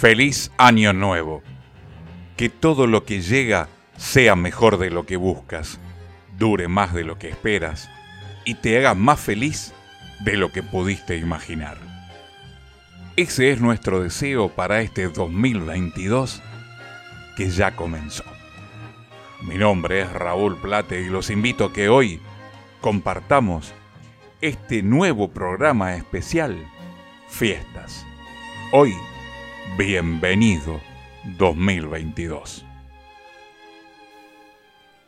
Feliz año nuevo. Que todo lo que llega sea mejor de lo que buscas, dure más de lo que esperas y te haga más feliz de lo que pudiste imaginar. Ese es nuestro deseo para este 2022 que ya comenzó. Mi nombre es Raúl Plate y los invito a que hoy compartamos este nuevo programa especial, Fiestas. Hoy, bienvenido 2022.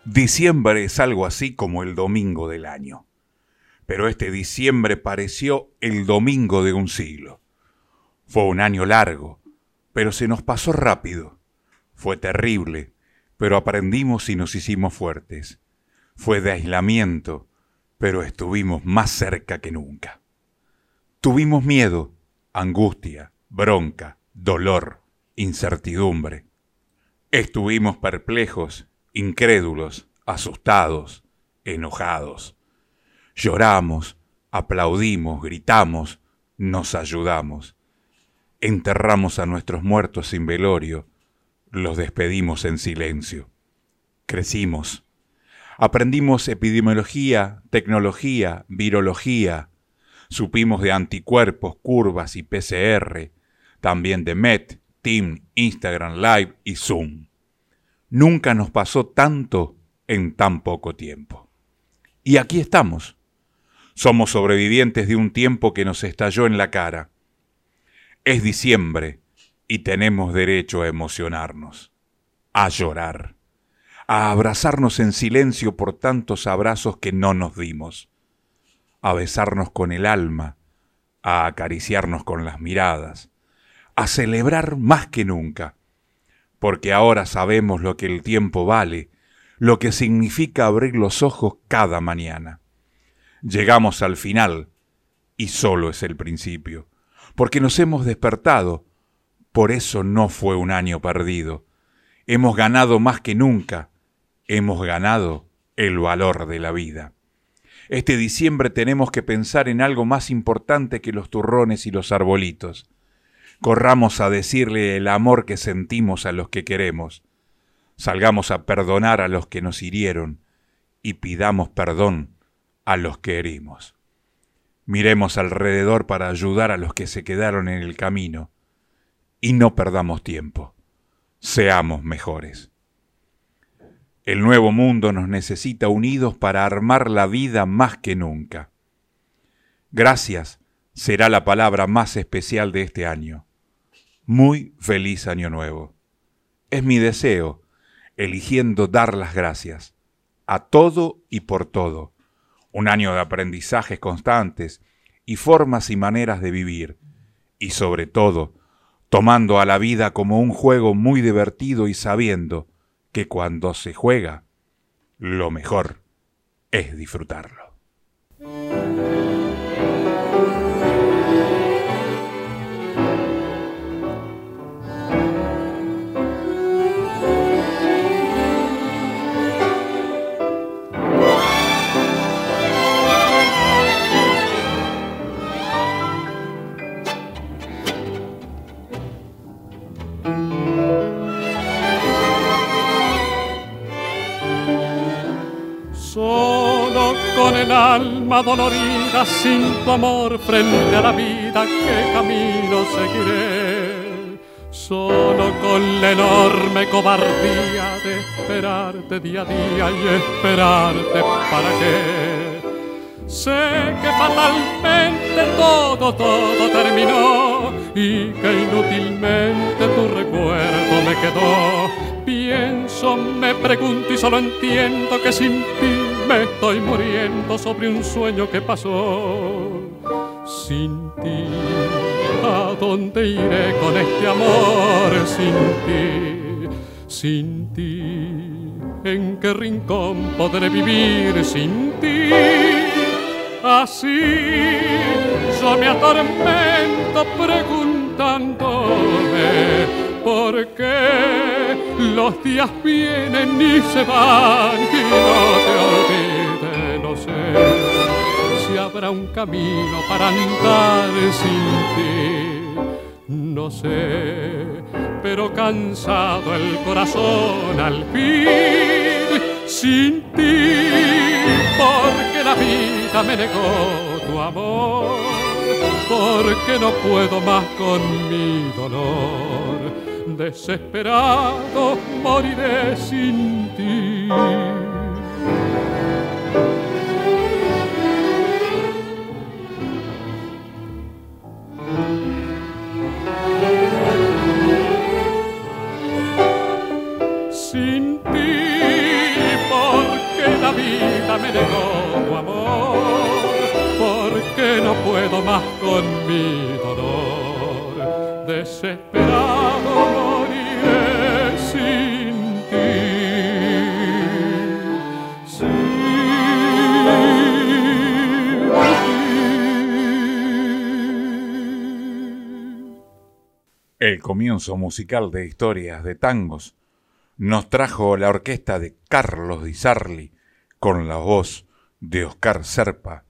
Diciembre es algo así como el domingo del año, pero este diciembre pareció el domingo de un siglo. Fue un año largo, pero se nos pasó rápido. Fue terrible, pero aprendimos y nos hicimos fuertes. Fue de aislamiento, pero estuvimos más cerca que nunca. Tuvimos miedo, angustia, bronca, dolor, incertidumbre. Estuvimos perplejos, incrédulos, asustados, enojados. Lloramos, aplaudimos, gritamos, nos ayudamos. Enterramos a nuestros muertos sin velorio, los despedimos en silencio. Crecimos. Aprendimos epidemiología, tecnología, virología. Supimos de anticuerpos, curvas y PCR, también de MET, Team, Instagram Live y Zoom. Nunca nos pasó tanto en tan poco tiempo. Y aquí estamos. Somos sobrevivientes de un tiempo que nos estalló en la cara. Es diciembre y tenemos derecho a emocionarnos, a llorar, a abrazarnos en silencio por tantos abrazos que no nos dimos, a besarnos con el alma, a acariciarnos con las miradas, a celebrar más que nunca, porque ahora sabemos lo que el tiempo vale, lo que significa abrir los ojos cada mañana. Llegamos al final, y solo es el principio, porque nos hemos despertado, por eso no fue un año perdido. Hemos ganado más que nunca. Hemos ganado el valor de la vida. Este diciembre tenemos que pensar en algo más importante que los turrones y los arbolitos. Corramos a decirle el amor que sentimos a los que queremos. Salgamos a perdonar a los que nos hirieron y pidamos perdón a los que herimos. Miremos alrededor para ayudar a los que se quedaron en el camino y no perdamos tiempo. Seamos mejores. El nuevo mundo nos necesita unidos para armar la vida más que nunca. Gracias será la palabra más especial de este año. Muy feliz año nuevo. Es mi deseo, eligiendo dar las gracias a todo y por todo. Un año de aprendizajes constantes y formas y maneras de vivir. Y sobre todo, tomando a la vida como un juego muy divertido y sabiendo que cuando se juega, lo mejor es disfrutarlo. Alma dolorida sin tu amor frente a la vida, ¿qué camino seguiré? Solo con la enorme cobardía de esperarte día a día y esperarte para qué. Sé que fatalmente todo, todo terminó y que inútilmente tu recuerdo me quedó. Pienso, me pregunto y solo entiendo que sin ti estoy muriendo sobre un sueño que pasó. Sin ti, ¿a dónde iré con este amor sin ti? Sin ti, ¿en qué rincón podré vivir sin ti? Así yo me atormento preguntándome por qué los días vienen y se van y no te olvides, no sé si habrá un camino para andar sin ti. no sé, pero cansado el corazón al fin, sin ti, porque la vida me negó tu amor, porque no puedo más con mi dolor, desesperado moriré sin ti. me negó tu amor, porque no puedo más con mi dolor, desesperado El comienzo musical de historias de tangos nos trajo la orquesta de Carlos Di Sarli con la voz de Oscar Serpa,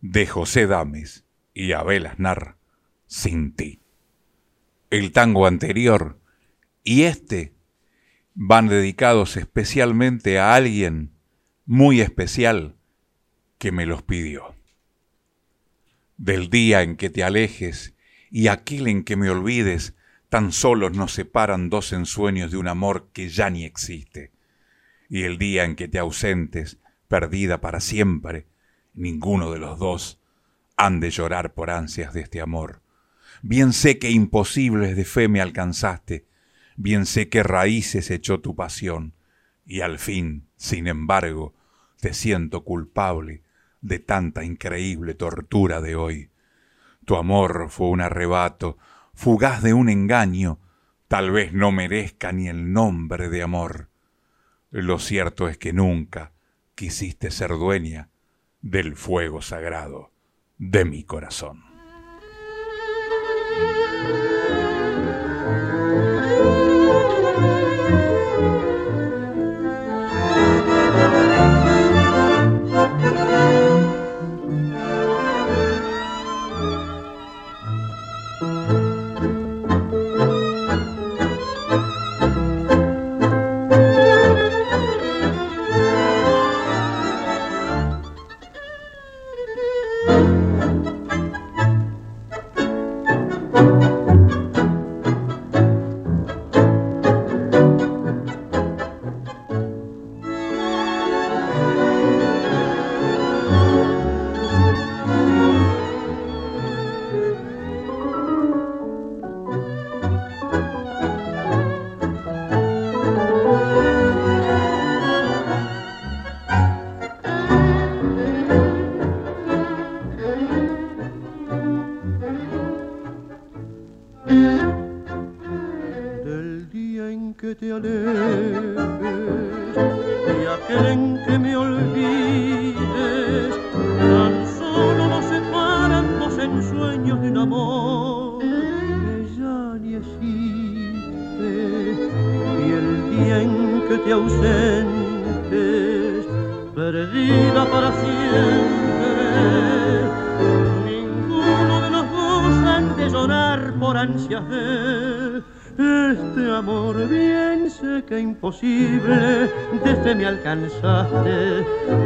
de José Dames y Abel Aznar, Sin ti. El tango anterior y este van dedicados especialmente a alguien muy especial que me los pidió. Del día en que te alejes y aquel en que me olvides, tan solos nos separan dos ensueños de un amor que ya ni existe y el día en que te ausentes, perdida para siempre, ninguno de los dos han de llorar por ansias de este amor. Bien sé que imposibles de fe me alcanzaste, bien sé que raíces echó tu pasión, y al fin, sin embargo, te siento culpable de tanta increíble tortura de hoy. Tu amor fue un arrebato, fugaz de un engaño, tal vez no merezca ni el nombre de amor. Lo cierto es que nunca quisiste ser dueña del fuego sagrado de mi corazón. verte ausente, perdida para siempre. Ninguno de los dos han de llorar por ansias de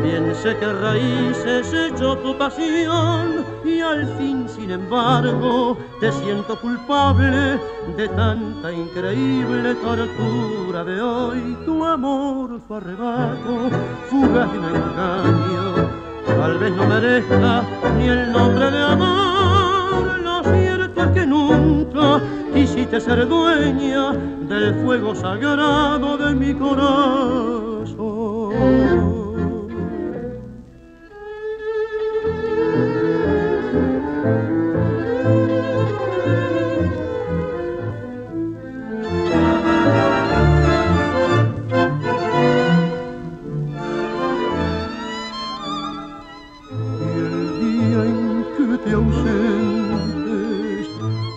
Bien sé que raíces echó tu pasión y al fin, sin embargo, te siento culpable de tanta increíble tortura de hoy. Tu amor fue arrebato, fuga y un engaño. Tal vez no merezca ni el nombre de amor. Lo cierto es que nunca quisiste ser dueña del fuego sagrado de mi corazón.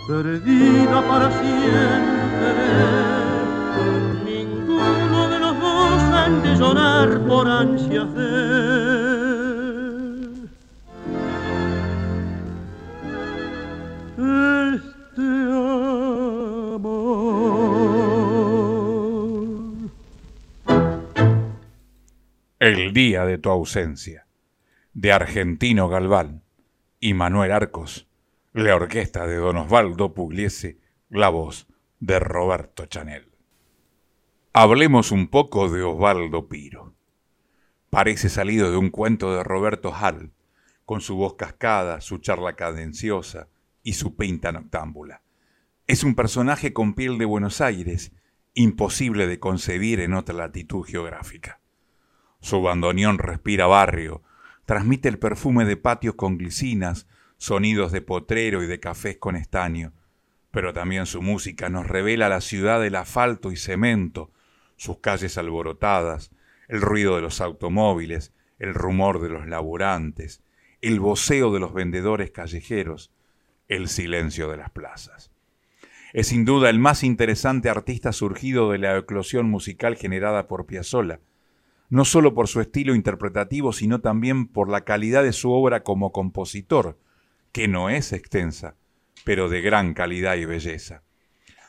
perdida para siempre. Ninguno de los dos han de llorar por ansias de. Este amor. El día de tu ausencia, de Argentino Galván y Manuel Arcos la orquesta de don Osvaldo Pugliese la voz de Roberto Chanel. Hablemos un poco de Osvaldo Piro. Parece salido de un cuento de Roberto Hall, con su voz cascada, su charla cadenciosa y su pinta noctámbula. Es un personaje con piel de Buenos Aires, imposible de concebir en otra latitud geográfica. Su bandoneón respira barrio, transmite el perfume de patios con glicinas, sonidos de potrero y de cafés con estaño, pero también su música nos revela la ciudad del asfalto y cemento, sus calles alborotadas, el ruido de los automóviles, el rumor de los laburantes, el voceo de los vendedores callejeros, el silencio de las plazas. Es sin duda el más interesante artista surgido de la eclosión musical generada por Piazzolla, no solo por su estilo interpretativo, sino también por la calidad de su obra como compositor, que no es extensa, pero de gran calidad y belleza.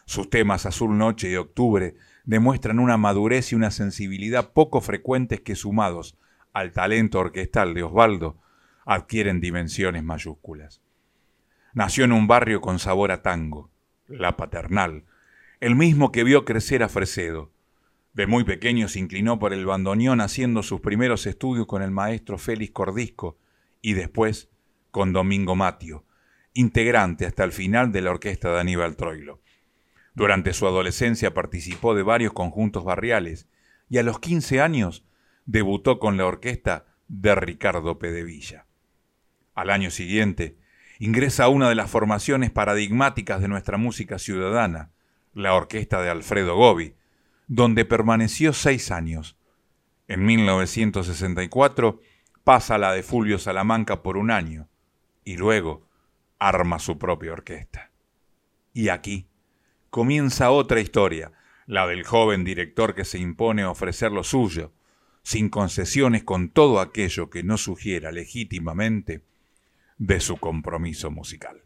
Sus temas Azul Noche y Octubre demuestran una madurez y una sensibilidad poco frecuentes que sumados al talento orquestal de Osvaldo adquieren dimensiones mayúsculas. Nació en un barrio con sabor a tango, la paternal, el mismo que vio crecer a Fresedo. De muy pequeño se inclinó por el bandoneón haciendo sus primeros estudios con el maestro Félix Cordisco y después con Domingo Matio, integrante hasta el final de la orquesta de Aníbal Troilo. Durante su adolescencia participó de varios conjuntos barriales y a los 15 años debutó con la orquesta de Ricardo Pedevilla. Al año siguiente, ingresa a una de las formaciones paradigmáticas de nuestra música ciudadana, la orquesta de Alfredo Gobi, donde permaneció seis años. En 1964 pasa la de Fulvio Salamanca por un año y luego arma su propia orquesta. Y aquí, comienza otra historia, la del joven director que se impone a ofrecer lo suyo, sin concesiones con todo aquello que no sugiera legítimamente de su compromiso musical.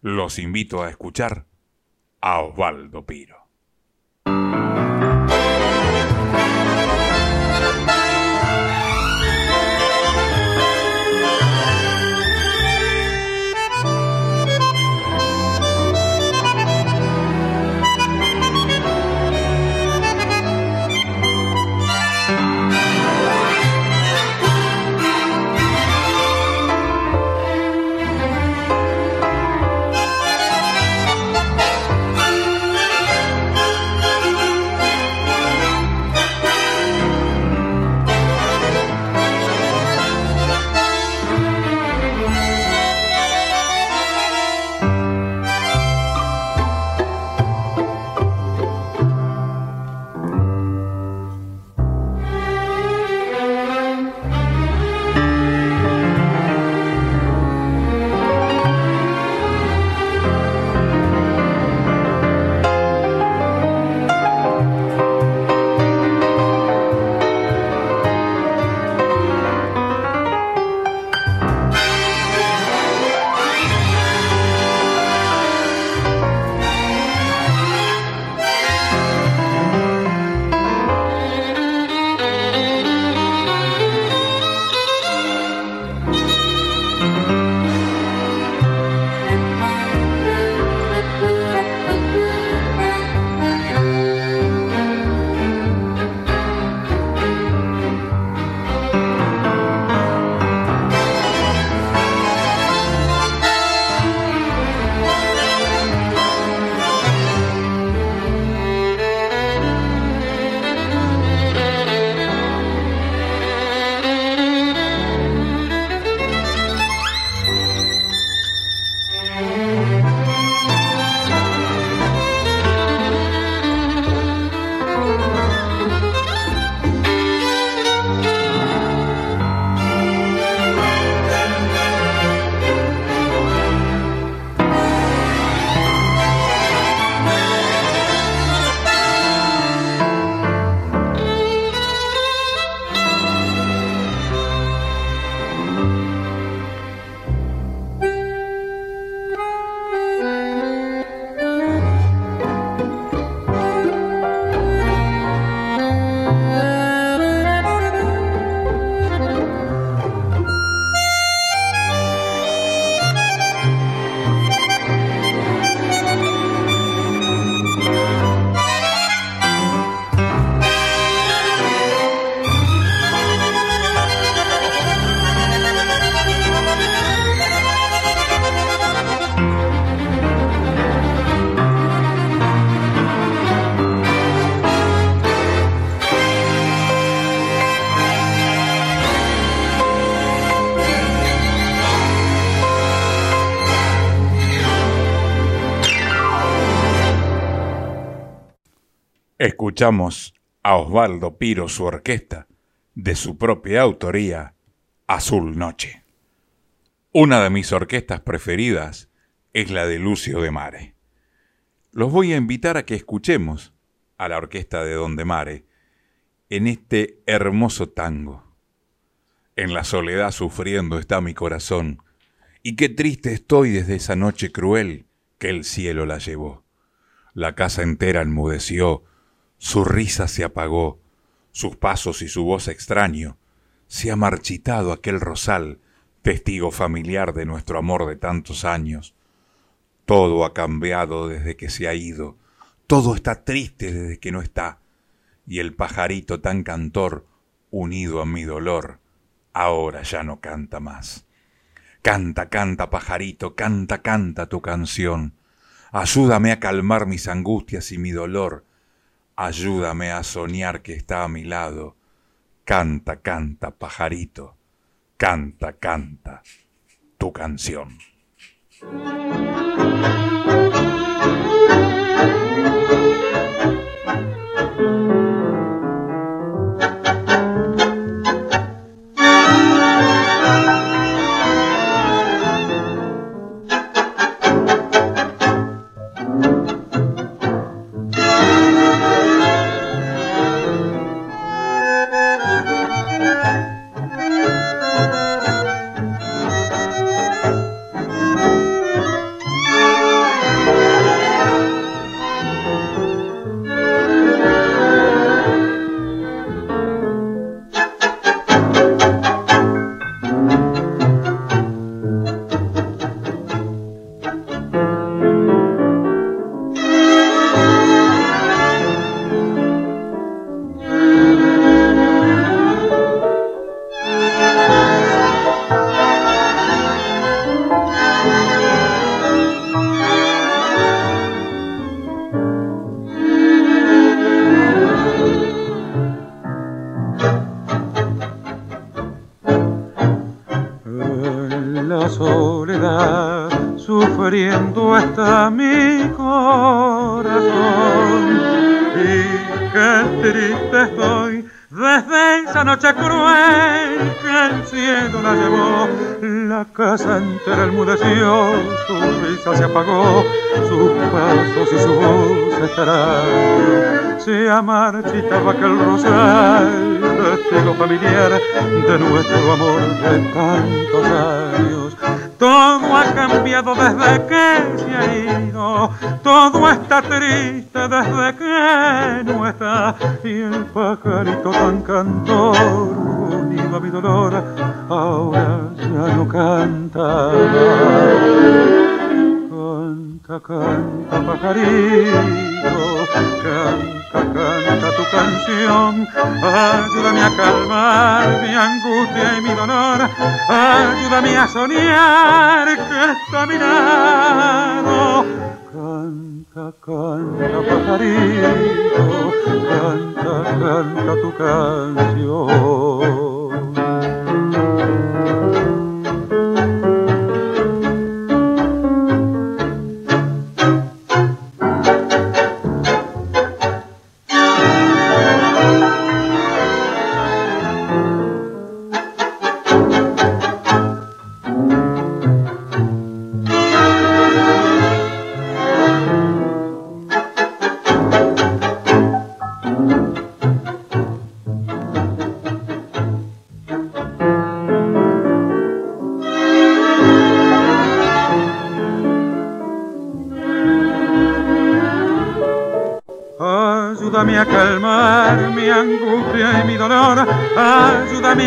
Los invito a escuchar a Osvaldo Piro. Escuchamos a Osvaldo Piro su orquesta, de su propia autoría, Azul Noche. Una de mis orquestas preferidas es la de Lucio de Mare. Los voy a invitar a que escuchemos a la orquesta de Don de Mare en este hermoso tango. En la soledad sufriendo está mi corazón, y qué triste estoy desde esa noche cruel que el cielo la llevó. La casa entera enmudeció, su risa se apagó, sus pasos y su voz extraño, se ha marchitado aquel rosal, testigo familiar de nuestro amor de tantos años. Todo ha cambiado desde que se ha ido, todo está triste desde que no está, y el pajarito tan cantor, unido a mi dolor, ahora ya no canta más. Canta, canta, pajarito, canta, canta tu canción. Ayúdame a calmar mis angustias y mi dolor. Ayúdame a soñar que está a mi lado. Canta, canta, pajarito, canta, canta tu canción. Marchitaba aquel rosal, testigo familiar de nuestro amor de tantos años. Todo ha cambiado desde que se ha ido, todo está triste desde que no está, y el pajarito tan cantor, Ayúdame a calmar mi angustia y mi dolor. Ayúdame a soñar que está mirado. Canta, canta, pajarito, canta, canta tu canción.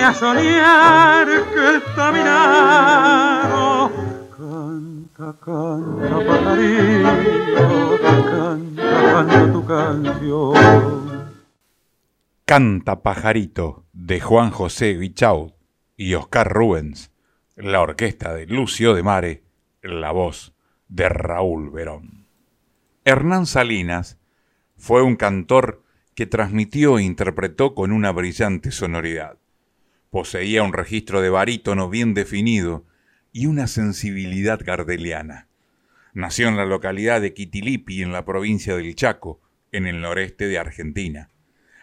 A que está mirado. Canta, canta, pajarito, canta, canta tu canción. Canta Pajarito de Juan José Guichaud y Oscar Rubens, la orquesta de Lucio de Mare, la voz de Raúl Verón. Hernán Salinas fue un cantor que transmitió e interpretó con una brillante sonoridad. Poseía un registro de barítono bien definido y una sensibilidad gardeliana. Nació en la localidad de Quitilipi, en la provincia del Chaco, en el noreste de Argentina.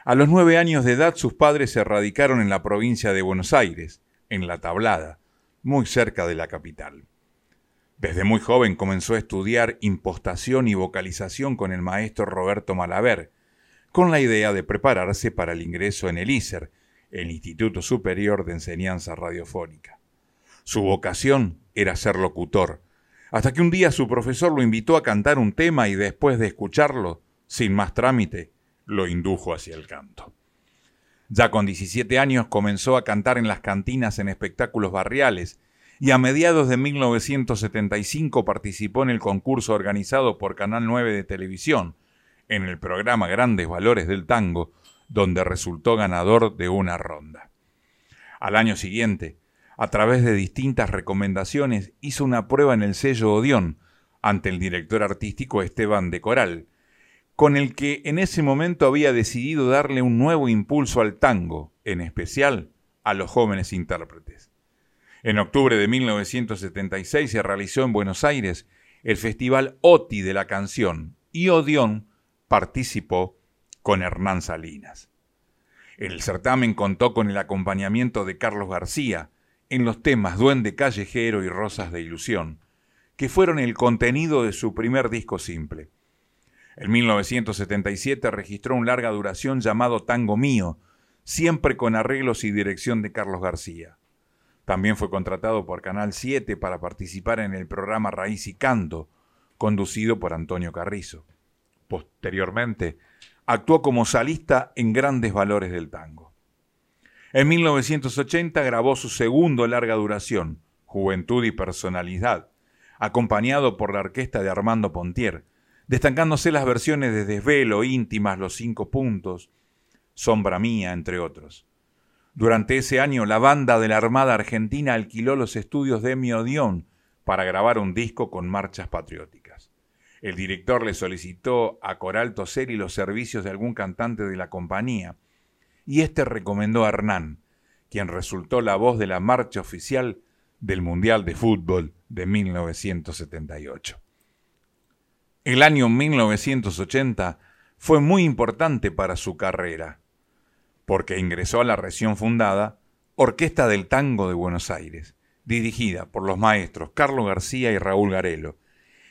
A los nueve años de edad sus padres se radicaron en la provincia de Buenos Aires, en La Tablada, muy cerca de la capital. Desde muy joven comenzó a estudiar impostación y vocalización con el maestro Roberto Malaver, con la idea de prepararse para el ingreso en el ISER, el Instituto Superior de Enseñanza Radiofónica. Su vocación era ser locutor, hasta que un día su profesor lo invitó a cantar un tema y después de escucharlo, sin más trámite, lo indujo hacia el canto. Ya con 17 años comenzó a cantar en las cantinas en espectáculos barriales y a mediados de 1975 participó en el concurso organizado por Canal 9 de televisión, en el programa Grandes Valores del Tango, donde resultó ganador de una ronda. Al año siguiente, a través de distintas recomendaciones, hizo una prueba en el sello Odeón ante el director artístico Esteban de Coral, con el que en ese momento había decidido darle un nuevo impulso al tango, en especial a los jóvenes intérpretes. En octubre de 1976 se realizó en Buenos Aires el Festival OTI de la Canción y Odeón participó con Hernán Salinas. El certamen contó con el acompañamiento de Carlos García en los temas Duende Callejero y Rosas de Ilusión, que fueron el contenido de su primer disco simple. En 1977 registró un larga duración llamado Tango Mío, siempre con arreglos y dirección de Carlos García. También fue contratado por Canal 7 para participar en el programa Raíz y Canto, conducido por Antonio Carrizo. Posteriormente, actuó como salista en Grandes Valores del Tango. En 1980 grabó su segundo larga duración, Juventud y Personalidad, acompañado por la orquesta de Armando Pontier, destacándose las versiones de Desvelo, Íntimas, Los Cinco Puntos, Sombra Mía, entre otros. Durante ese año, la banda de la Armada Argentina alquiló los estudios de Miodión para grabar un disco con marchas patrióticas. El director le solicitó a Coral Toseri los servicios de algún cantante de la compañía, y este recomendó a Hernán, quien resultó la voz de la marcha oficial del Mundial de Fútbol de 1978. El año 1980 fue muy importante para su carrera porque ingresó a la recién fundada Orquesta del Tango de Buenos Aires, dirigida por los maestros Carlos García y Raúl Garelo,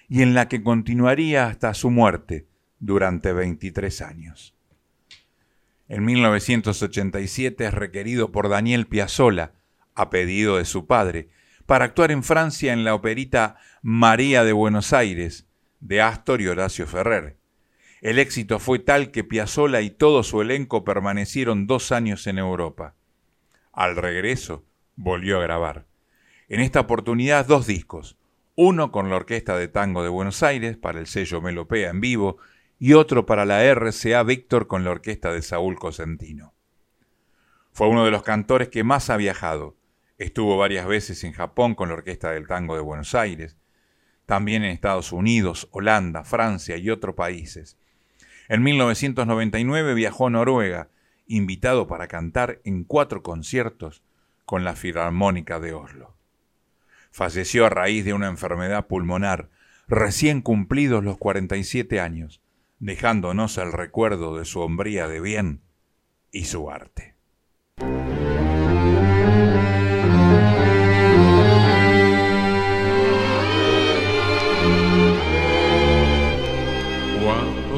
y en la que continuaría hasta su muerte durante 23 años. En 1987 es requerido por Daniel Piazzolla, a pedido de su padre, para actuar en Francia en la operita María de Buenos Aires, de Astor y Horacio Ferrer, el éxito fue tal que Piazzolla y todo su elenco permanecieron dos años en Europa. Al regreso, volvió a grabar. En esta oportunidad dos discos, uno con la Orquesta de Tango de Buenos Aires para el sello Melopea en vivo y otro para la RCA Víctor con la orquesta de Saúl Cosentino. Fue uno de los cantores que más ha viajado. Estuvo varias veces en Japón con la Orquesta del Tango de Buenos Aires, también en Estados Unidos, Holanda, Francia y otros países. En 1999 viajó a Noruega, invitado para cantar en cuatro conciertos con la Filarmónica de Oslo. Falleció a raíz de una enfermedad pulmonar, recién cumplidos los 47 años, dejándonos el recuerdo de su hombría de bien y su arte.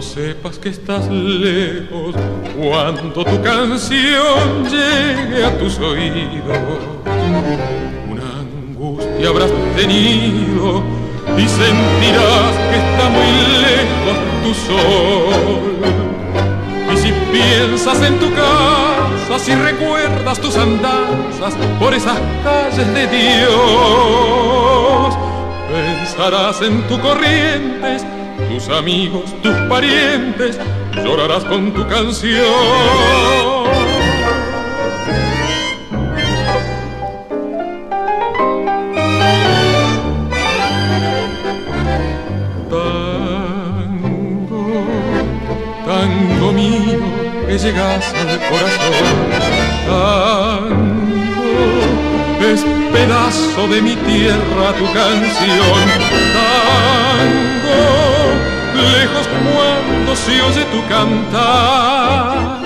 sepas que estás lejos, cuando tu canción llegue a tus oídos, habrás tenido y sentirás que está muy lejos tu sol. Y si piensas en tu casa, si recuerdas tus andanzas por esas calles de Dios, pensarás en tu corrientes tus amigos, tus parientes, llorarás con tu canción. Llegas al corazón. Tango, es pedazo de mi tierra tu canción. Tango, lejos cuando se oye tu cantar.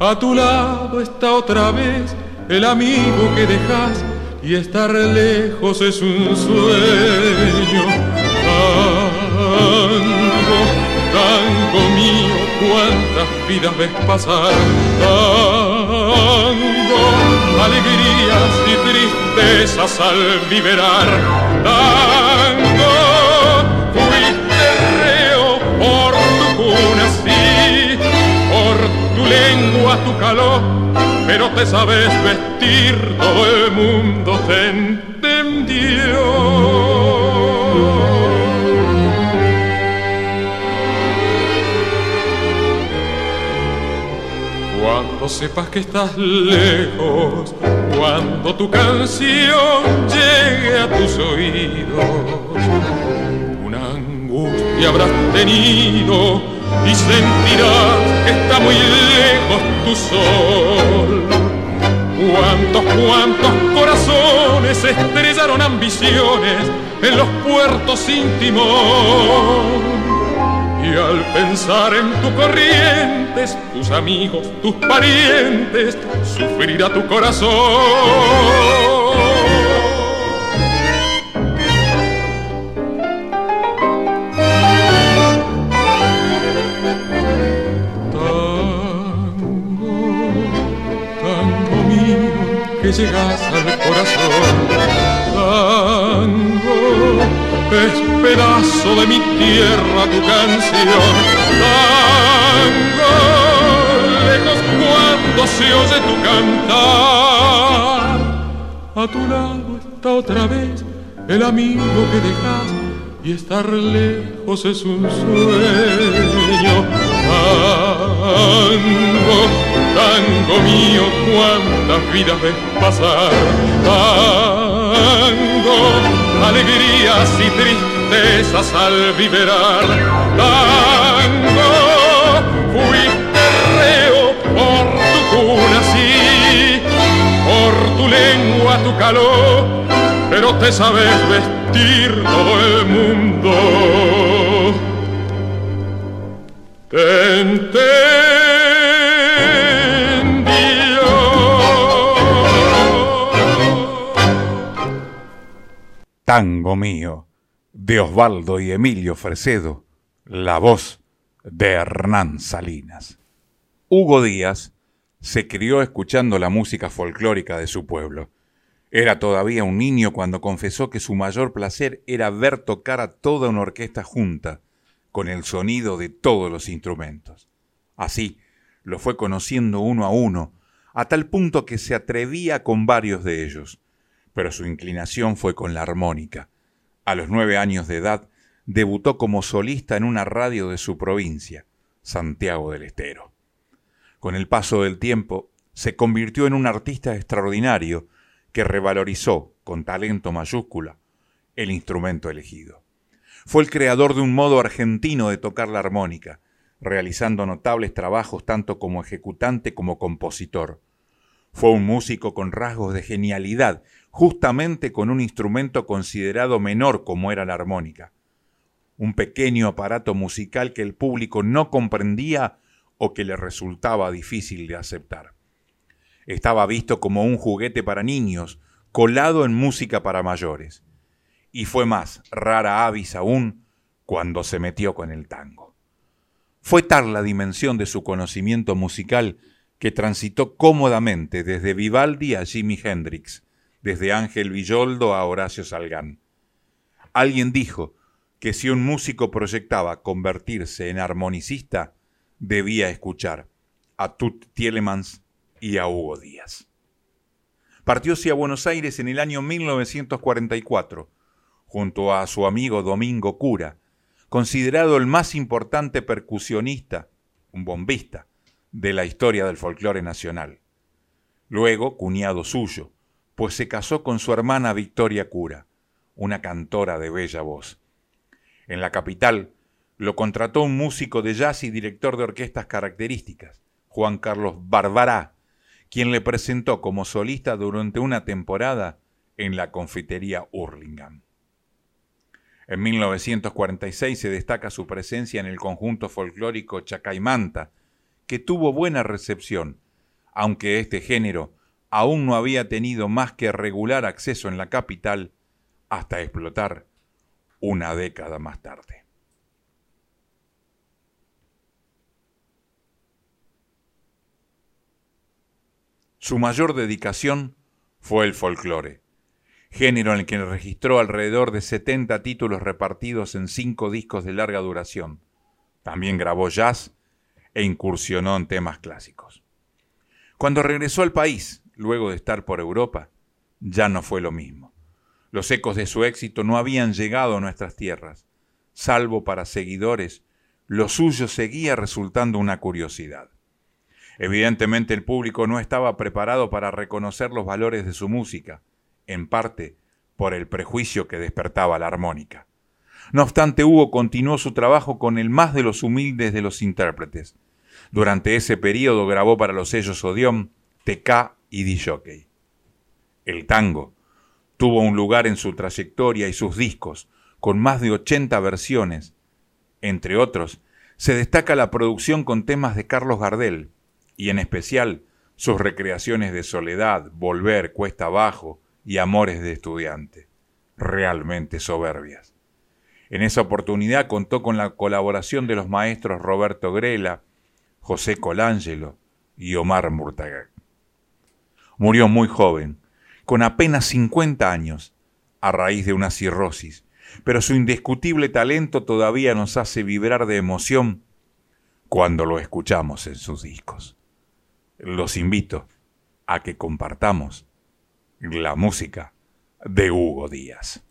A tu lado está otra vez el amigo que dejas y estar lejos es un sueño. Cuántas vidas ves pasar. Tango, alegrías y tristezas al liberar. Tango, fuiste reo por tu cuna, sí, por tu lengua, tu calor pero te sabes vestir, todo el mundo te entendió. Cuando sepas que estás lejos, cuando tu canción llegue a tus oídos, una angustia habrás tenido y sentirás que está muy lejos tu sol. Cuántos, cuántos corazones estrellaron ambiciones en los puertos sin timón. Y al pensar en tus corrientes, tus amigos, tus parientes, sufrirá tu corazón. llegas al corazón. Tango es pedazo de mi tierra tu canción. Tango, lejos cuando se oye tu cantar. A tu lado está otra vez el amigo que dejas y estar lejos es un sueño. Tango, tango mío, cuántas vidas ves pasar. Tango, alegrías y tristezas al viverar. Tango, fuiste reo por tu cuna, sí, por tu lengua, tu calor, pero te sabes vestir todo el mundo. Tango mío, de Osvaldo y Emilio Fresedo, la voz de Hernán Salinas. Hugo Díaz se crió escuchando la música folclórica de su pueblo. Era todavía un niño cuando confesó que su mayor placer era ver tocar a toda una orquesta junta, con el sonido de todos los instrumentos. Así, lo fue conociendo uno a uno, a tal punto que se atrevía con varios de ellos, pero su inclinación fue con la armónica. A los nueve años de edad, debutó como solista en una radio de su provincia, Santiago del Estero. Con el paso del tiempo, se convirtió en un artista extraordinario que revalorizó, con talento mayúscula, el instrumento elegido. Fue el creador de un modo argentino de tocar la armónica, realizando notables trabajos tanto como ejecutante como compositor. Fue un músico con rasgos de genialidad, justamente con un instrumento considerado menor como era la armónica. Un pequeño aparato musical que el público no comprendía o que le resultaba difícil de aceptar. Estaba visto como un juguete para niños, colado en música para mayores y fue más rara avis aún cuando se metió con el tango. Fue tal la dimensión de su conocimiento musical que transitó cómodamente desde Vivaldi a Jimi Hendrix, desde Ángel Villoldo a Horacio Salgán. Alguien dijo que si un músico proyectaba convertirse en armonicista, debía escuchar a Tut Tielemans y a Hugo Díaz. Partió a Buenos Aires en el año 1944 junto a su amigo Domingo Cura, considerado el más importante percusionista, un bombista, de la historia del folclore nacional. Luego, cuñado suyo, pues se casó con su hermana Victoria Cura, una cantora de bella voz. En la capital lo contrató un músico de jazz y director de orquestas características, Juan Carlos Barbará, quien le presentó como solista durante una temporada en la confitería Hurlingham. En 1946 se destaca su presencia en el conjunto folclórico Chacaimanta, que tuvo buena recepción, aunque este género aún no había tenido más que regular acceso en la capital hasta explotar una década más tarde. Su mayor dedicación fue el folclore, género en el que registró alrededor de 70 títulos repartidos en cinco discos de larga duración. También grabó jazz e incursionó en temas clásicos. Cuando regresó al país, luego de estar por Europa, ya no fue lo mismo. Los ecos de su éxito no habían llegado a nuestras tierras. Salvo para seguidores, lo suyo seguía resultando una curiosidad. Evidentemente el público no estaba preparado para reconocer los valores de su música, en parte por el prejuicio que despertaba la armónica. No obstante, Hugo continuó su trabajo con el más de los humildes de los intérpretes. Durante ese periodo grabó para los sellos Odeón, TK y. El tango, tuvo un lugar en su trayectoria y sus discos, con más de 80 versiones. Entre otros, se destaca la producción con temas de Carlos Gardel, y en especial sus recreaciones de Soledad, Volver, Cuesta Abajo y Amores de Estudiante, realmente soberbias. En esa oportunidad contó con la colaboración de los maestros Roberto Grela, José Colangelo y Omar Murtagak. Murió muy joven, con apenas 50 años, a raíz de una cirrosis, pero su indiscutible talento todavía nos hace vibrar de emoción cuando lo escuchamos en sus discos. Los invito a que compartamos la música de Hugo Díaz.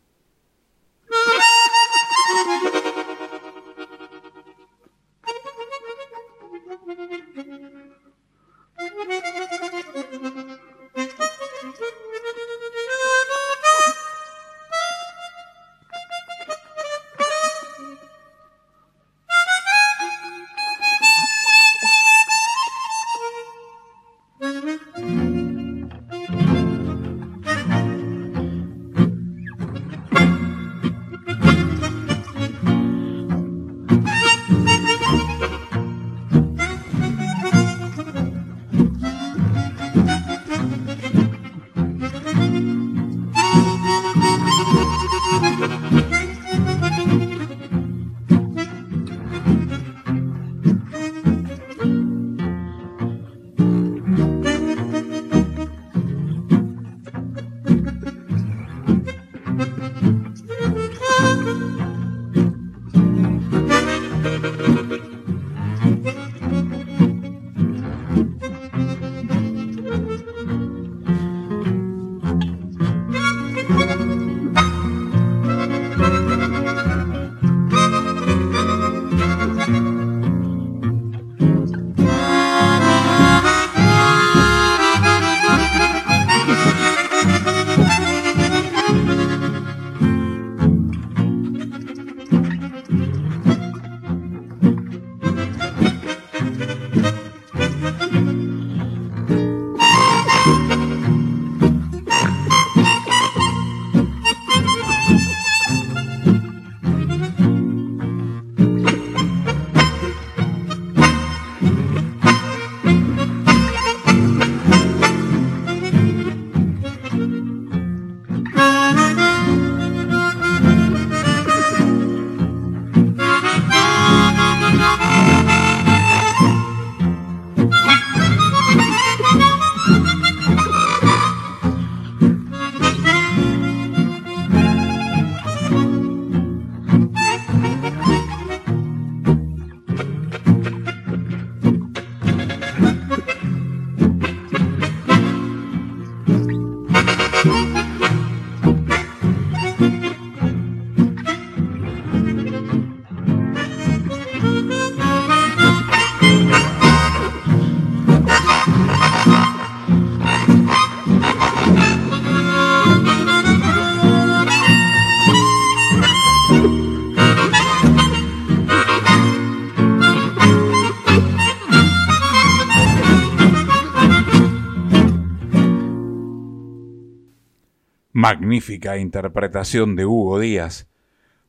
Interpretación de Hugo Díaz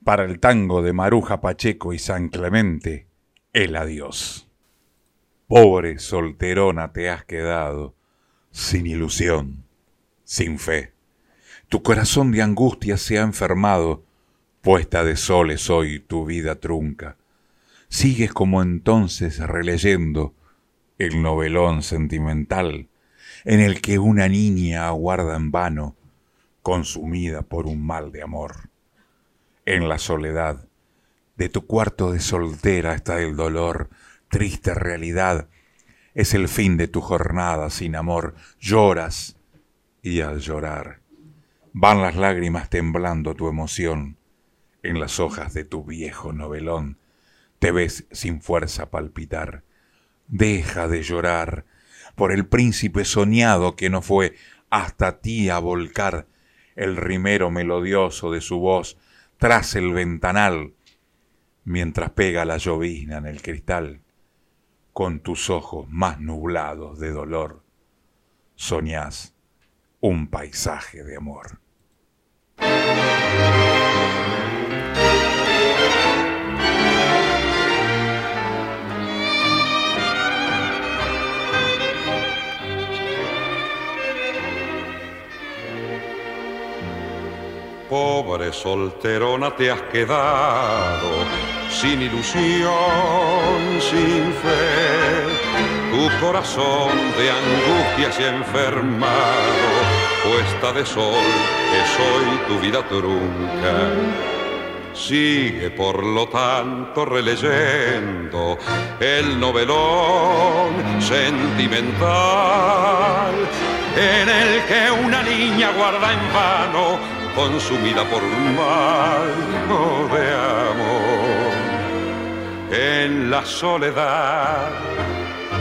para el tango de Maruja Pacheco y San Clemente, el adiós. Pobre solterona te has quedado, sin ilusión, sin fe. Tu corazón de angustia se ha enfermado, puesta de soles hoy tu vida trunca. Sigues como entonces releyendo el novelón sentimental en el que una niña aguarda en vano, consumida por un mal de amor en la soledad. De tu cuarto de soltera está el dolor, triste realidad. Es el fin de tu jornada sin amor. Lloras y al llorar van las lágrimas temblando tu emoción. En las hojas de tu viejo novelón te ves sin fuerza palpitar. Deja de llorar por el príncipe soñado que no fue hasta ti a volcar el rimero melodioso de su voz tras el ventanal, mientras pega la llovizna en el cristal, con tus ojos más nublados de dolor, soñás un paisaje de amor. Pobre solterona te has quedado, sin ilusión, sin fe. Tu corazón de angustia se ha enfermado, puesta de sol es hoy tu vida trunca. Sigue por lo tanto releyendo el novelón sentimental en el que una niña guarda en vano consumida por un mal de amor. En la soledad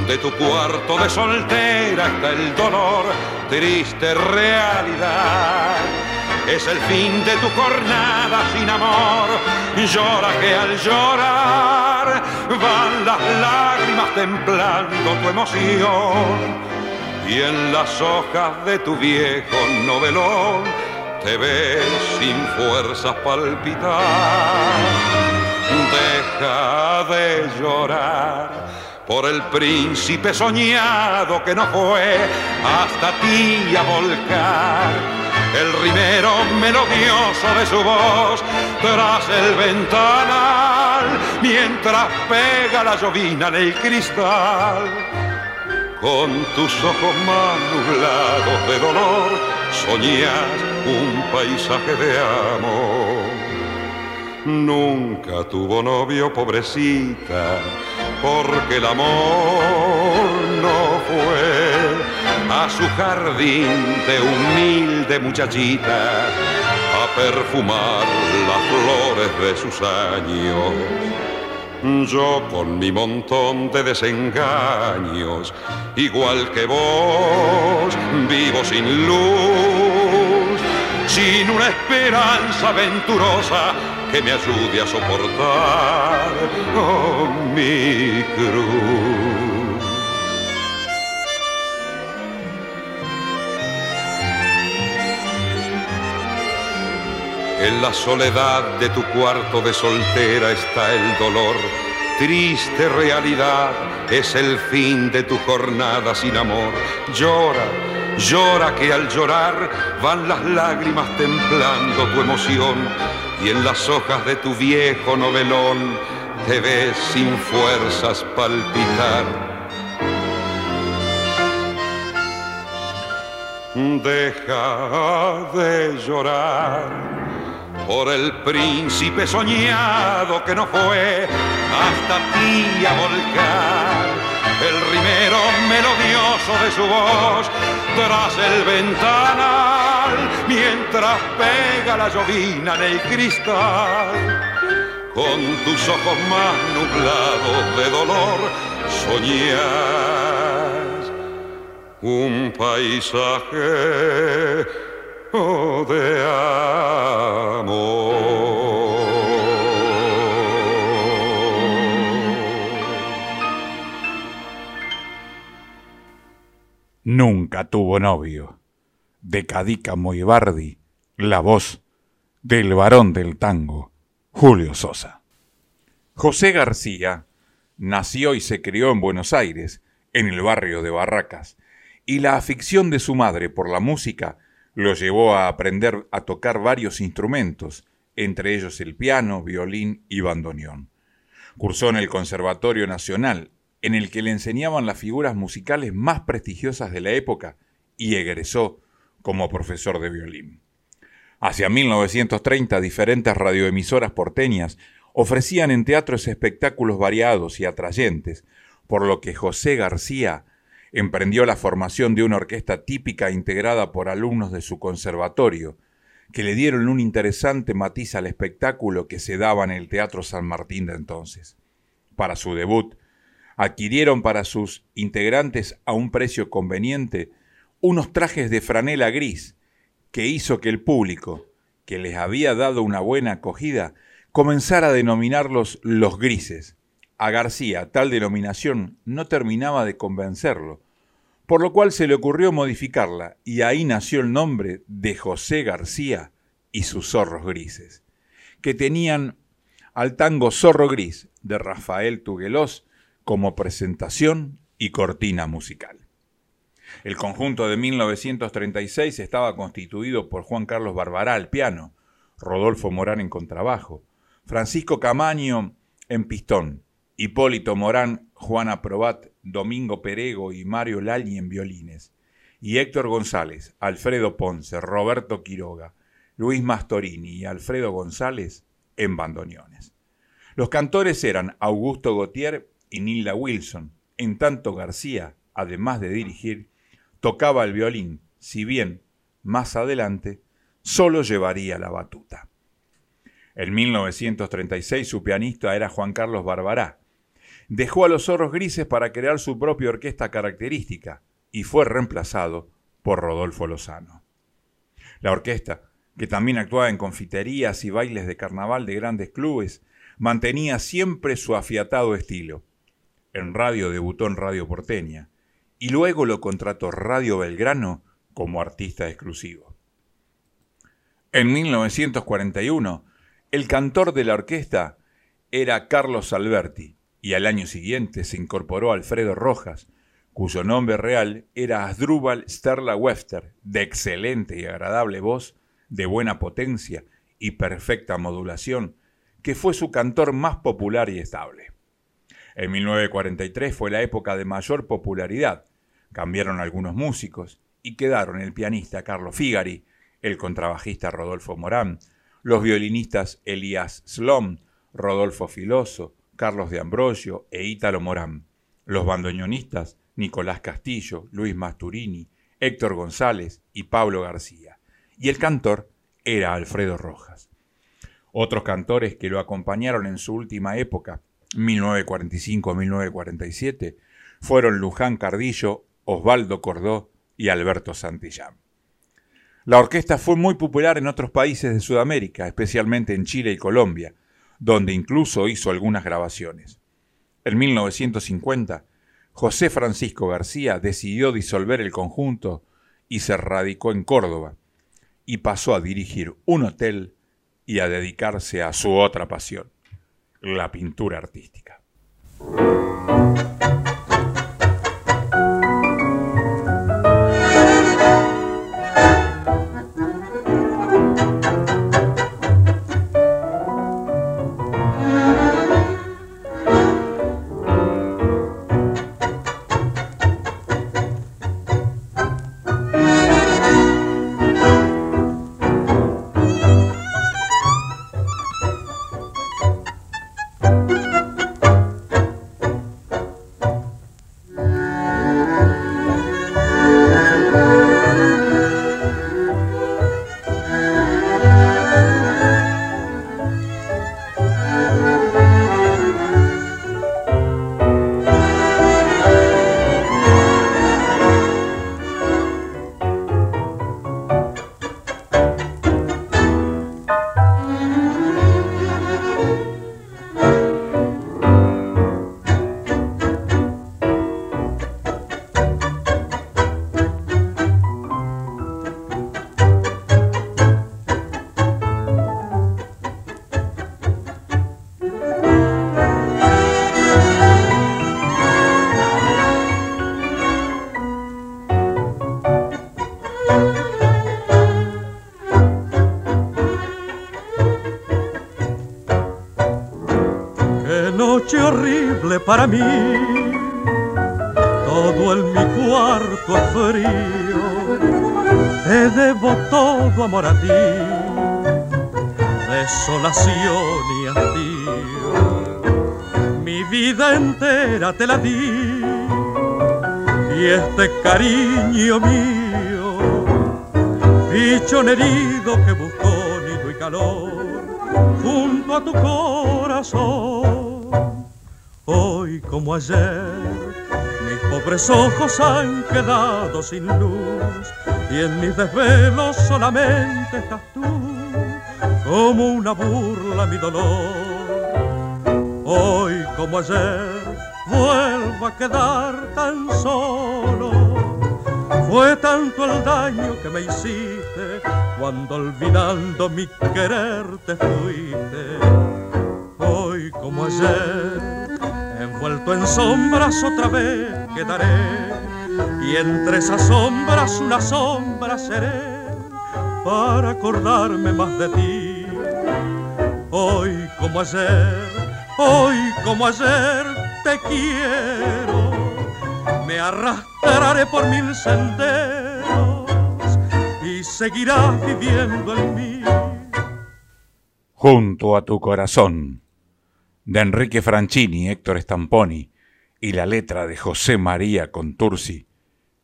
de tu cuarto de soltera está el dolor, triste realidad. Es el fin de tu jornada sin amor. Llora que al llorar van las lágrimas templando tu emoción. Y en las hojas de tu viejo novelón te ves sin fuerzas palpitar. Deja de llorar por el príncipe soñado que no fue hasta ti a volcar. El rimero melodioso de su voz tras el ventanal, mientras pega la llovina en el cristal. Con tus ojos más de dolor, soñas un paisaje de amor. Nunca tuvo novio, pobrecita, porque el amor no fue a su jardín de humilde muchachita a perfumar las flores de sus años. Yo con mi montón de desengaños, igual que vos, vivo sin luz sin una esperanza aventurosa que me ayude a soportar oh, mi cruz. En la soledad de tu cuarto de soltera está el dolor, triste realidad, es el fin de tu jornada sin amor. Llora Llora que al llorar van las lágrimas templando tu emoción y en las hojas de tu viejo novelón te ves sin fuerzas palpitar. Deja de llorar por el príncipe soñado que no fue hasta ti a volcar el rimero melodioso de su voz tras el ventanal mientras pega la llovina en el cristal. Con tus ojos más nublados de dolor soñas un paisaje de amor. nunca tuvo novio. De Cadica Moibardi, la voz del varón del tango, Julio Sosa. José García nació y se crió en Buenos Aires, en el barrio de Barracas, y la afición de su madre por la música lo llevó a aprender a tocar varios instrumentos, entre ellos el piano, violín y bandoneón. Cursó en el Conservatorio Nacional, en el que le enseñaban las figuras musicales más prestigiosas de la época, y egresó como profesor de violín. Hacia 1930 diferentes radioemisoras porteñas ofrecían en teatros espectáculos variados y atrayentes, por lo que José García emprendió la formación de una orquesta típica integrada por alumnos de su conservatorio, que le dieron un interesante matiz al espectáculo que se daba en el Teatro San Martín de entonces. Para su debut, adquirieron para sus integrantes a un precio conveniente unos trajes de franela gris, que hizo que el público, que les había dado una buena acogida, comenzara a denominarlos los grises, a García tal denominación no terminaba de convencerlo, por lo cual se le ocurrió modificarla y ahí nació el nombre de José García y sus zorros grises, que tenían al tango Zorro Gris de Rafael Tuguelos como presentación y cortina musical. El conjunto de 1936 estaba constituido por Juan Carlos Barbará al piano, Rodolfo Morán en contrabajo, Francisco Camaño en pistón, Hipólito Morán, Juana Probat, Domingo Perego y Mario Lalli en violines, y Héctor González, Alfredo Ponce, Roberto Quiroga, Luis Mastorini y Alfredo González en bandoneones. Los cantores eran Augusto Gautier y Nilda Wilson, en tanto García, además de dirigir, tocaba el violín, si bien, más adelante, solo llevaría la batuta. En 1936 su pianista era Juan Carlos Barbará, dejó a los zorros grises para crear su propia orquesta característica y fue reemplazado por Rodolfo Lozano. La orquesta, que también actuaba en confiterías y bailes de carnaval de grandes clubes, mantenía siempre su afiatado estilo. En radio debutó en Radio Porteña y luego lo contrató Radio Belgrano como artista exclusivo. En 1941, el cantor de la orquesta era Carlos Alberti, y al año siguiente se incorporó Alfredo Rojas, cuyo nombre real era Asdrúbal Sterla Webster, de excelente y agradable voz, de buena potencia y perfecta modulación, que fue su cantor más popular y estable. En 1943 fue la época de mayor popularidad. Cambiaron algunos músicos y quedaron el pianista Carlos Figari, el contrabajista Rodolfo Morán, los violinistas Elías Slom, Rodolfo Filoso, Carlos de Ambrosio e Ítalo Morán, los bandoneonistas Nicolás Castillo, Luis Masturini, Héctor González y Pablo García, y el cantor era Alfredo Rojas. Otros cantores que lo acompañaron en su última época, 1945-1947, fueron Luján Cardillo, Osvaldo Cordó y Alberto Santillán. La orquesta fue muy popular en otros países de Sudamérica, especialmente en Chile y Colombia, donde incluso hizo algunas grabaciones. En 1950, José Francisco García decidió disolver el conjunto y se radicó en Córdoba, y pasó a dirigir un hotel y a dedicarse a su otra pasión, la pintura artística. Para mí. Todo en mi cuarto frío, te debo todo amor a ti, desolación y hastío. Mi vida entera te la di y este cariño mío, bicho herido que buscó nido y calor junto a tu corazón. Ayer, mis pobres ojos han quedado sin luz y en mis desvelos solamente estás tú, como una burla mi dolor. Hoy como ayer, vuelvo a quedar tan solo. Fue tanto el daño que me hiciste cuando olvidando mi querer te fuiste. Hoy como ayer, envuelto en sombras otra vez quedaré y entre esas sombras una sombra seré para acordarme más de ti. Hoy como ayer, hoy como ayer te quiero, me arrastraré por mil senderos y seguirás viviendo en mí. Junto a tu corazón, de Enrique Franchini, Héctor Stamponi, y la letra de José María Contursi,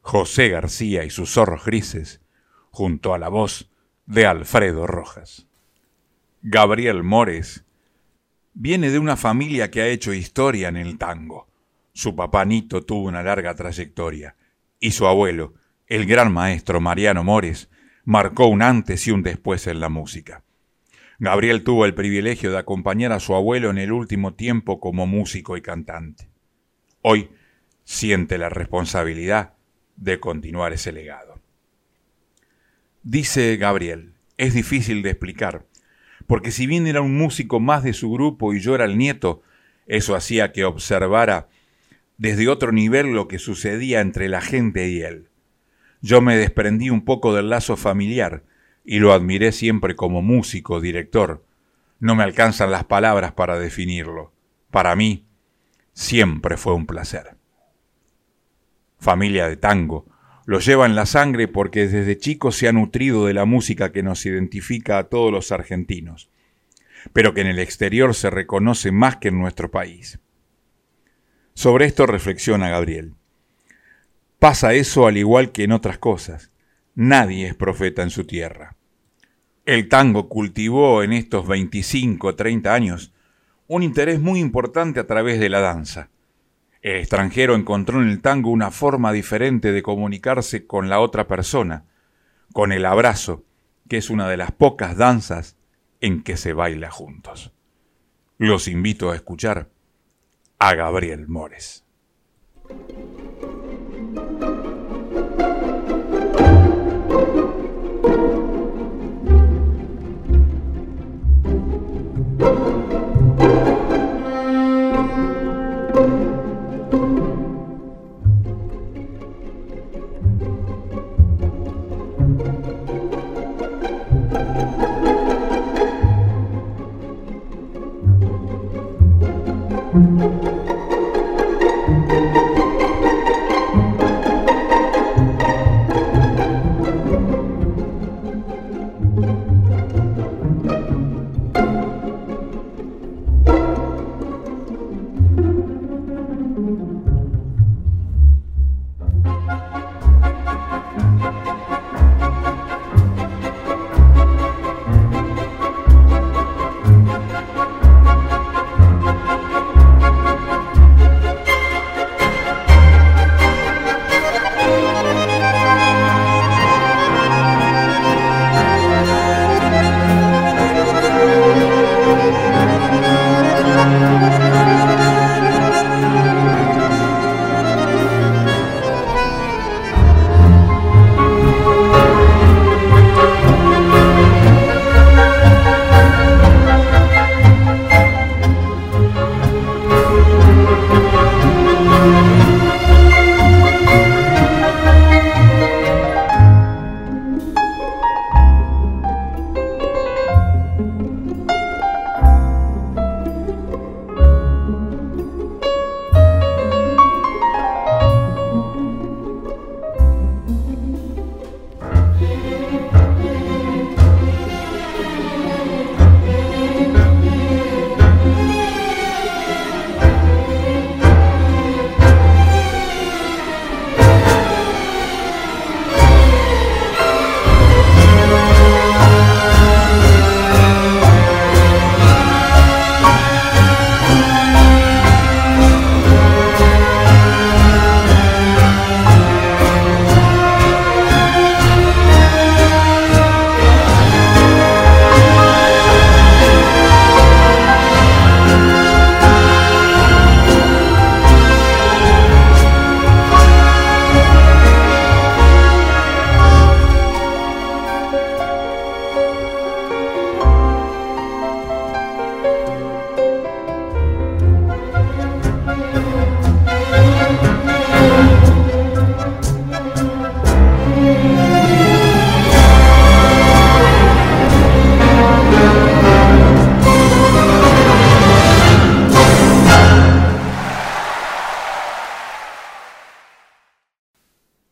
José García y sus zorros grises, junto a la voz de Alfredo Rojas. Gabriel Mores viene de una familia que ha hecho historia en el tango. Su papá Nito tuvo una larga trayectoria y su abuelo, el gran maestro Mariano Mores, marcó un antes y un después en la música. Gabriel tuvo el privilegio de acompañar a su abuelo en el último tiempo como músico y cantante. Hoy siente la responsabilidad de continuar ese legado. Dice Gabriel, es difícil de explicar, porque si bien era un músico más de su grupo y yo era el nieto, eso hacía que observara desde otro nivel lo que sucedía entre la gente y él. Yo me desprendí un poco del lazo familiar y lo admiré siempre como músico, director. No me alcanzan las palabras para definirlo. Para mí, siempre fue un placer. Familia de tango, lo lleva en la sangre porque desde chico se ha nutrido de la música que nos identifica a todos los argentinos, pero que en el exterior se reconoce más que en nuestro país. Sobre esto reflexiona Gabriel. Pasa eso al igual que en otras cosas. Nadie es profeta en su tierra. El tango cultivó en estos 25 o 30 años un interés muy importante a través de la danza. El extranjero encontró en el tango una forma diferente de comunicarse con la otra persona, con el abrazo, que es una de las pocas danzas en que se baila juntos. Los invito a escuchar a Gabriel Mores.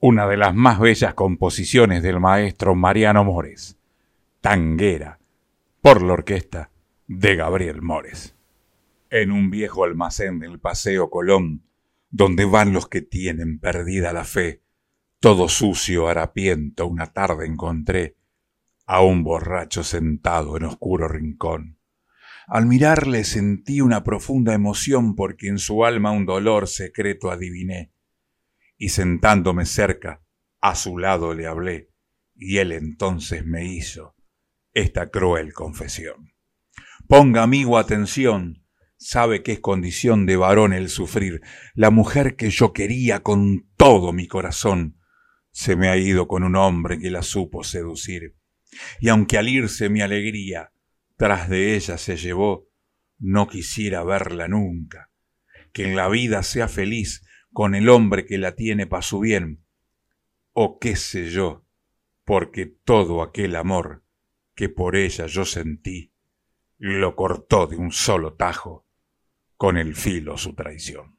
Una de las más bellas composiciones del maestro Mariano Mores, Tanguera, por la orquesta de Gabriel Mores. En un viejo almacén del Paseo Colón, donde van los que tienen perdida la fe, todo sucio, harapiento, una tarde encontré a un borracho sentado en oscuro rincón. Al mirarle sentí una profunda emoción porque en su alma un dolor secreto adiviné y sentándome cerca, a su lado le hablé, y él entonces me hizo esta cruel confesión. Ponga, amigo, atención, sabe que es condición de varón el sufrir. La mujer que yo quería con todo mi corazón se me ha ido con un hombre que la supo seducir. Y aunque al irse mi alegría tras de ella se llevó, no quisiera verla nunca. Que en la vida sea feliz con el hombre que la tiene pa' su bien, o qué sé yo, porque todo aquel amor que por ella yo sentí, lo cortó de un solo tajo con el filo su traición.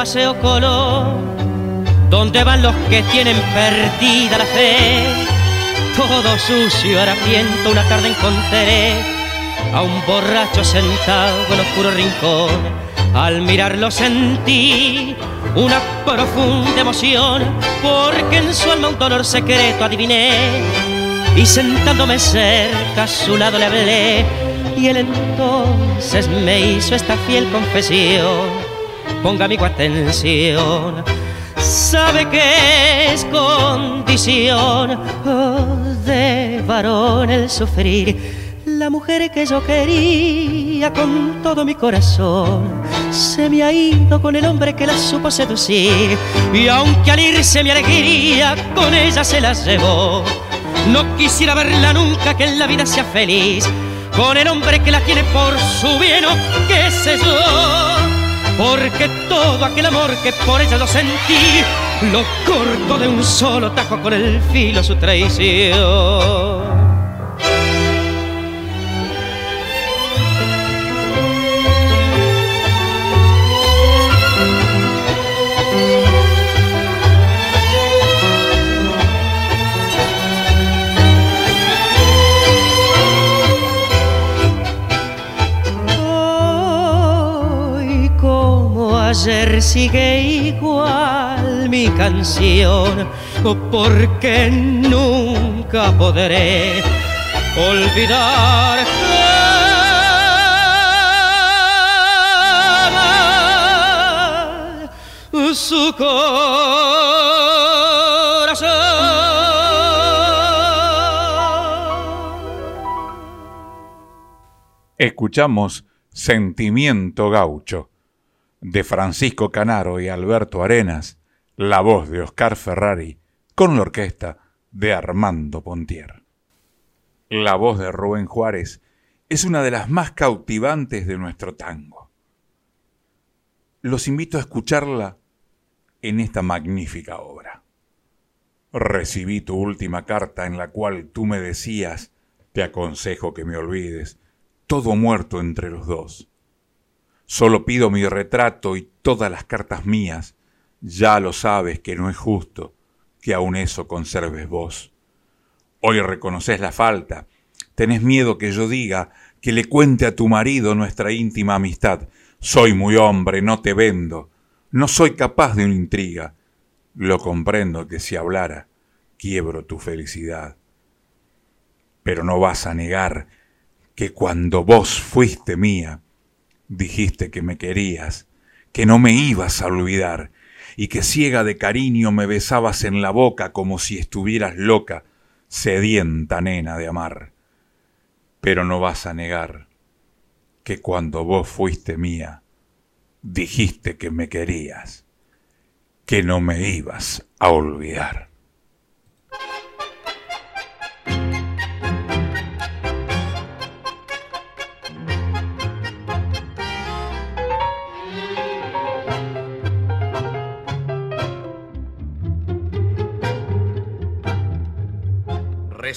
Paseo color, donde van los que tienen perdida la fe. Todo sucio, harapiento, una tarde encontré a un borracho sentado en oscuro rincón. Al mirarlo sentí una profunda emoción, porque en su alma un dolor secreto adiviné. Y sentándome cerca a su lado le hablé, y él entonces me hizo esta fiel confesión ponga mi atención. Sabe que es condición de varón el sufrir. La mujer que yo quería con todo mi corazón se me ha ido con el hombre que la supo seducir. Y aunque al irse mi alegría con ella se la llevó, no quisiera verla nunca que en la vida sea feliz con el hombre que la tiene por su bien o qué sé yo porque todo aquel amor que por ella lo sentí, lo corto de un solo tajo con el filo su traición. Ayer sigue igual mi canción, porque nunca podré olvidar su corazón. Escuchamos Sentimiento Gaucho de Francisco Canaro y Alberto Arenas, la voz de Oscar Ferrari, con la orquesta de Armando Pontier. La voz de Rubén Juárez es una de las más cautivantes de nuestro tango. Los invito a escucharla en esta magnífica obra. Recibí tu última carta en la cual tú me decías, te aconsejo que me olvides, todo muerto entre los dos Solo pido mi retrato y todas las cartas mías Ya lo sabes que no es justo que aún eso conserves vos. Hoy reconoces la falta, tenés miedo que yo diga, que le cuente a tu marido nuestra íntima amistad. Soy muy hombre, no te vendo, no soy capaz de una intriga. Lo comprendo que si hablara, quiebro tu felicidad. Pero no vas a negar que cuando vos fuiste mía, dijiste que me querías, que no me ibas a olvidar, y que ciega de cariño me besabas en la boca como si estuvieras loca, sedienta nena de amar. Pero no vas a negar que cuando vos fuiste mía, dijiste que me querías, que no me ibas a olvidar.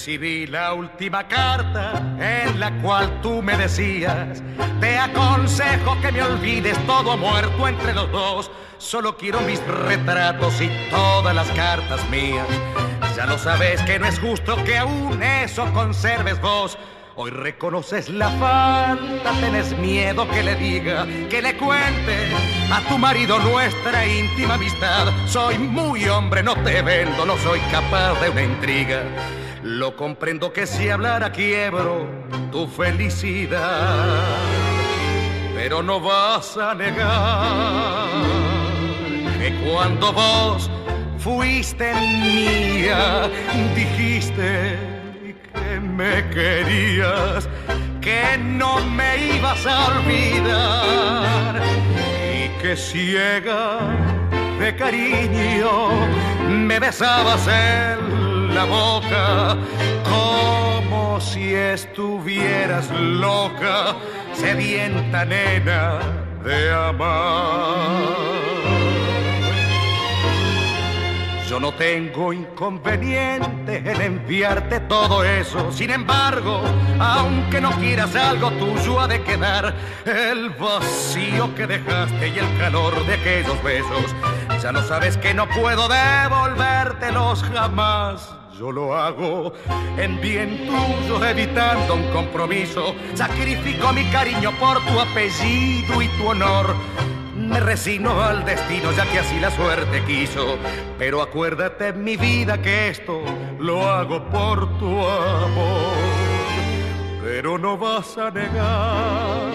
Recibí la última carta en la cual tú me decías, te aconsejo que me olvides todo muerto entre los dos, solo quiero mis retratos y todas las cartas mías. Ya lo sabes que no es justo que aún eso conserves vos. Hoy reconoces la falta, tenés miedo que le diga, que le cuente a tu marido nuestra íntima amistad. Soy muy hombre, no te vendo, no soy capaz de una intriga. Lo comprendo que si hablara quiebro tu felicidad, pero no vas a negar que cuando vos fuiste mía, dijiste que me querías, que no me ibas a olvidar y que ciega de cariño me besabas el la boca como si estuvieras loca, sedienta nena de amar. Yo no tengo inconveniente en enviarte todo eso. Sin embargo, aunque no quieras algo tuyo, ha de quedar el vacío que dejaste y el calor de aquellos besos. Ya no sabes que no puedo devolvértelos jamás. Yo lo hago en bien tuyo, evitando un compromiso. Sacrifico mi cariño por tu apellido y tu honor. Me resigno al destino, ya que así la suerte quiso. Pero acuérdate, mi vida, que esto lo hago por tu amor. Pero no vas a negar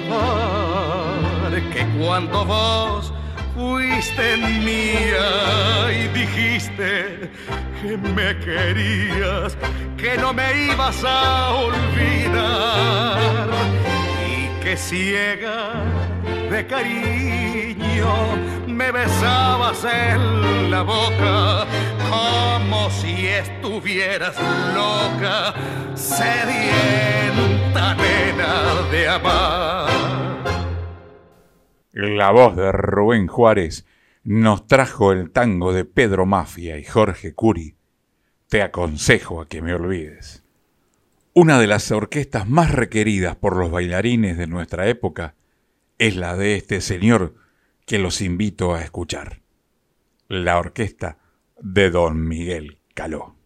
que cuando vos fuiste mía y dijiste que me querías, que no me ibas a olvidar y que ciega de cariño me besabas en la boca como si estuvieras loca, sedienta nena de amar. La voz de Rubén Juárez nos trajo el tango de Pedro Mafia y Jorge Curi. Te aconsejo a que me olvides. Una de las orquestas más requeridas por los bailarines de nuestra época es la de este señor que los invito a escuchar. La orquesta de Don Miguel Caló.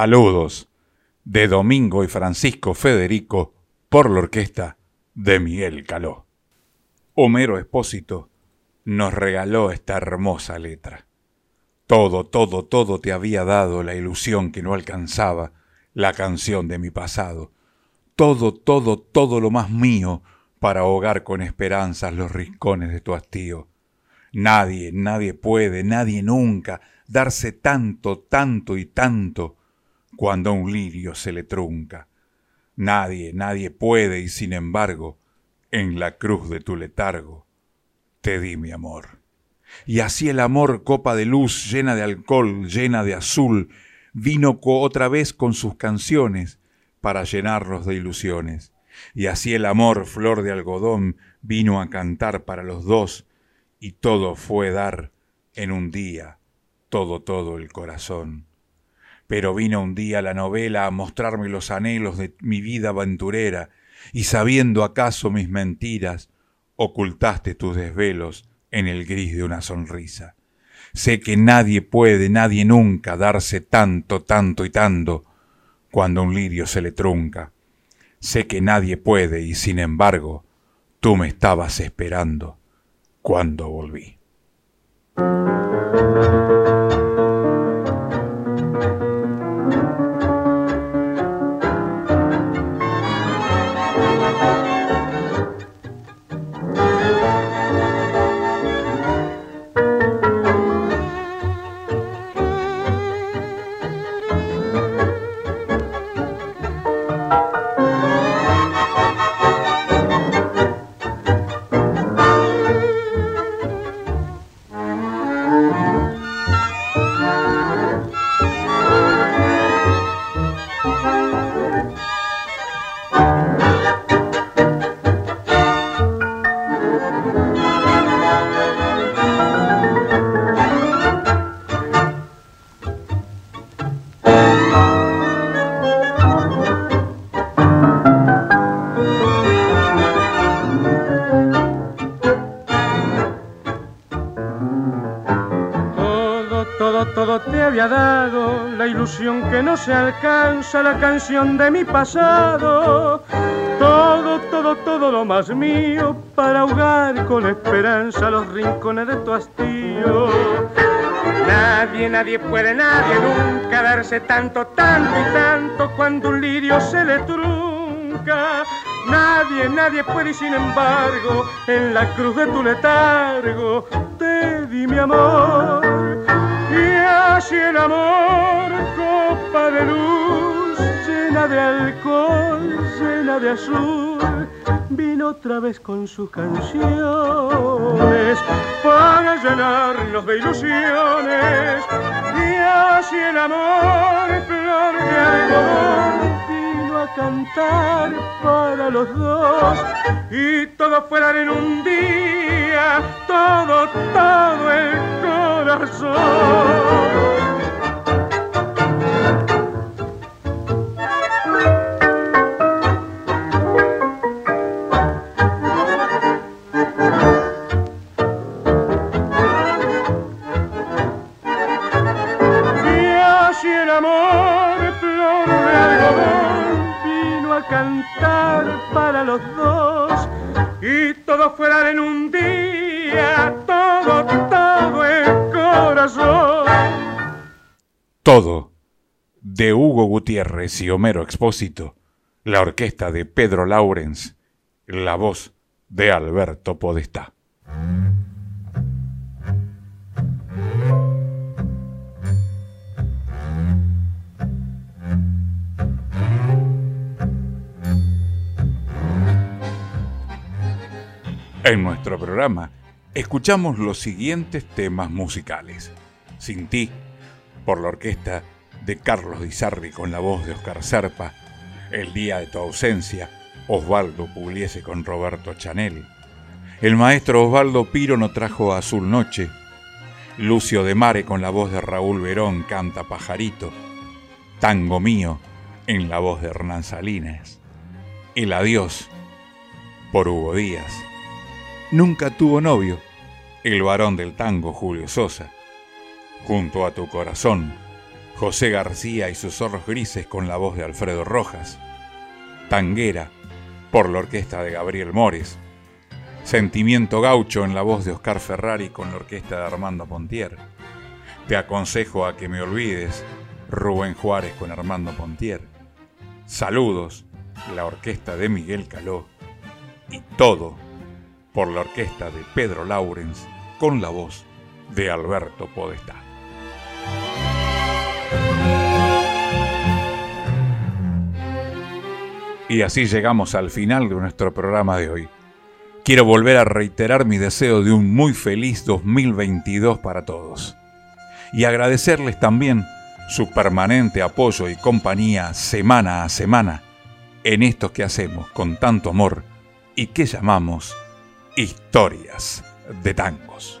Saludos de Domingo y Francisco Federico por la orquesta de Miguel Caló. Homero Espósito nos regaló esta hermosa letra. Todo, todo, todo te había dado la ilusión que no alcanzaba la canción de mi pasado. Todo, todo, todo lo más mío para ahogar con esperanzas los rincones de tu hastío. Nadie, nadie puede, nadie nunca darse tanto, tanto y tanto cuando a un lirio se le trunca. Nadie, nadie puede y sin embargo, en la cruz de tu letargo, te di mi amor. Y así el amor, copa de luz, llena de alcohol, llena de azul, vino otra vez con sus canciones para llenarlos de ilusiones. Y así el amor, flor de algodón, vino a cantar para los dos, y todo fue dar en un día, todo, todo el corazón. Pero vino un día la novela a mostrarme los anhelos de mi vida aventurera, y sabiendo acaso mis mentiras, ocultaste tus desvelos en el gris de una sonrisa. Sé que nadie puede, nadie nunca darse tanto, tanto y tanto cuando un lirio se le trunca. Sé que nadie puede y sin embargo tú me estabas esperando cuando volví. Que no se alcanza la canción de mi pasado. Todo, todo, todo lo más mío para ahogar con esperanza los rincones de tu hastío. Nadie, nadie puede, nadie nunca darse tanto, tanto y tanto cuando un lirio se le trunca. Nadie, nadie puede y sin embargo en la cruz de tu letargo te di mi amor. Y así el amor copa de luz, llena de alcohol, llena de azul, vino otra vez con sus canciones para llenarnos de ilusiones. Y así el amor, flor de algodón, vino a cantar para los dos y todo fuera en un día, todo, todo el corazón. Todo de Hugo Gutiérrez y Homero Expósito, la orquesta de Pedro Laurens, la voz de Alberto Podestá. En nuestro programa escuchamos los siguientes temas musicales. Sin ti, por la orquesta de Carlos Di con la voz de Oscar Serpa, El día de tu ausencia, Osvaldo Pugliese con Roberto Chanel. El maestro Osvaldo Piro no trajo Azul Noche. Lucio de Mare con la voz de Raúl Verón canta Pajarito. Tango mío en la voz de Hernán Salinas. El adiós por Hugo Díaz. Nunca tuvo novio. El varón del tango Julio Sosa. Junto a tu corazón, José García y sus zorros grises con la voz de Alfredo Rojas, Tanguera por la orquesta de Gabriel Mores, Sentimiento Gaucho en la voz de Oscar Ferrari con la orquesta de Armando Pontier, Te aconsejo a que me olvides, Rubén Juárez con Armando Pontier, Saludos, la orquesta de Miguel Caló, y todo por la orquesta de Pedro Laurens con la voz de Alberto Podestá. Y así llegamos al final de nuestro programa de hoy. Quiero volver a reiterar mi deseo de un muy feliz 2022 para todos. Y agradecerles también su permanente apoyo y compañía semana a semana en esto que hacemos con tanto amor y que llamamos historias de tangos.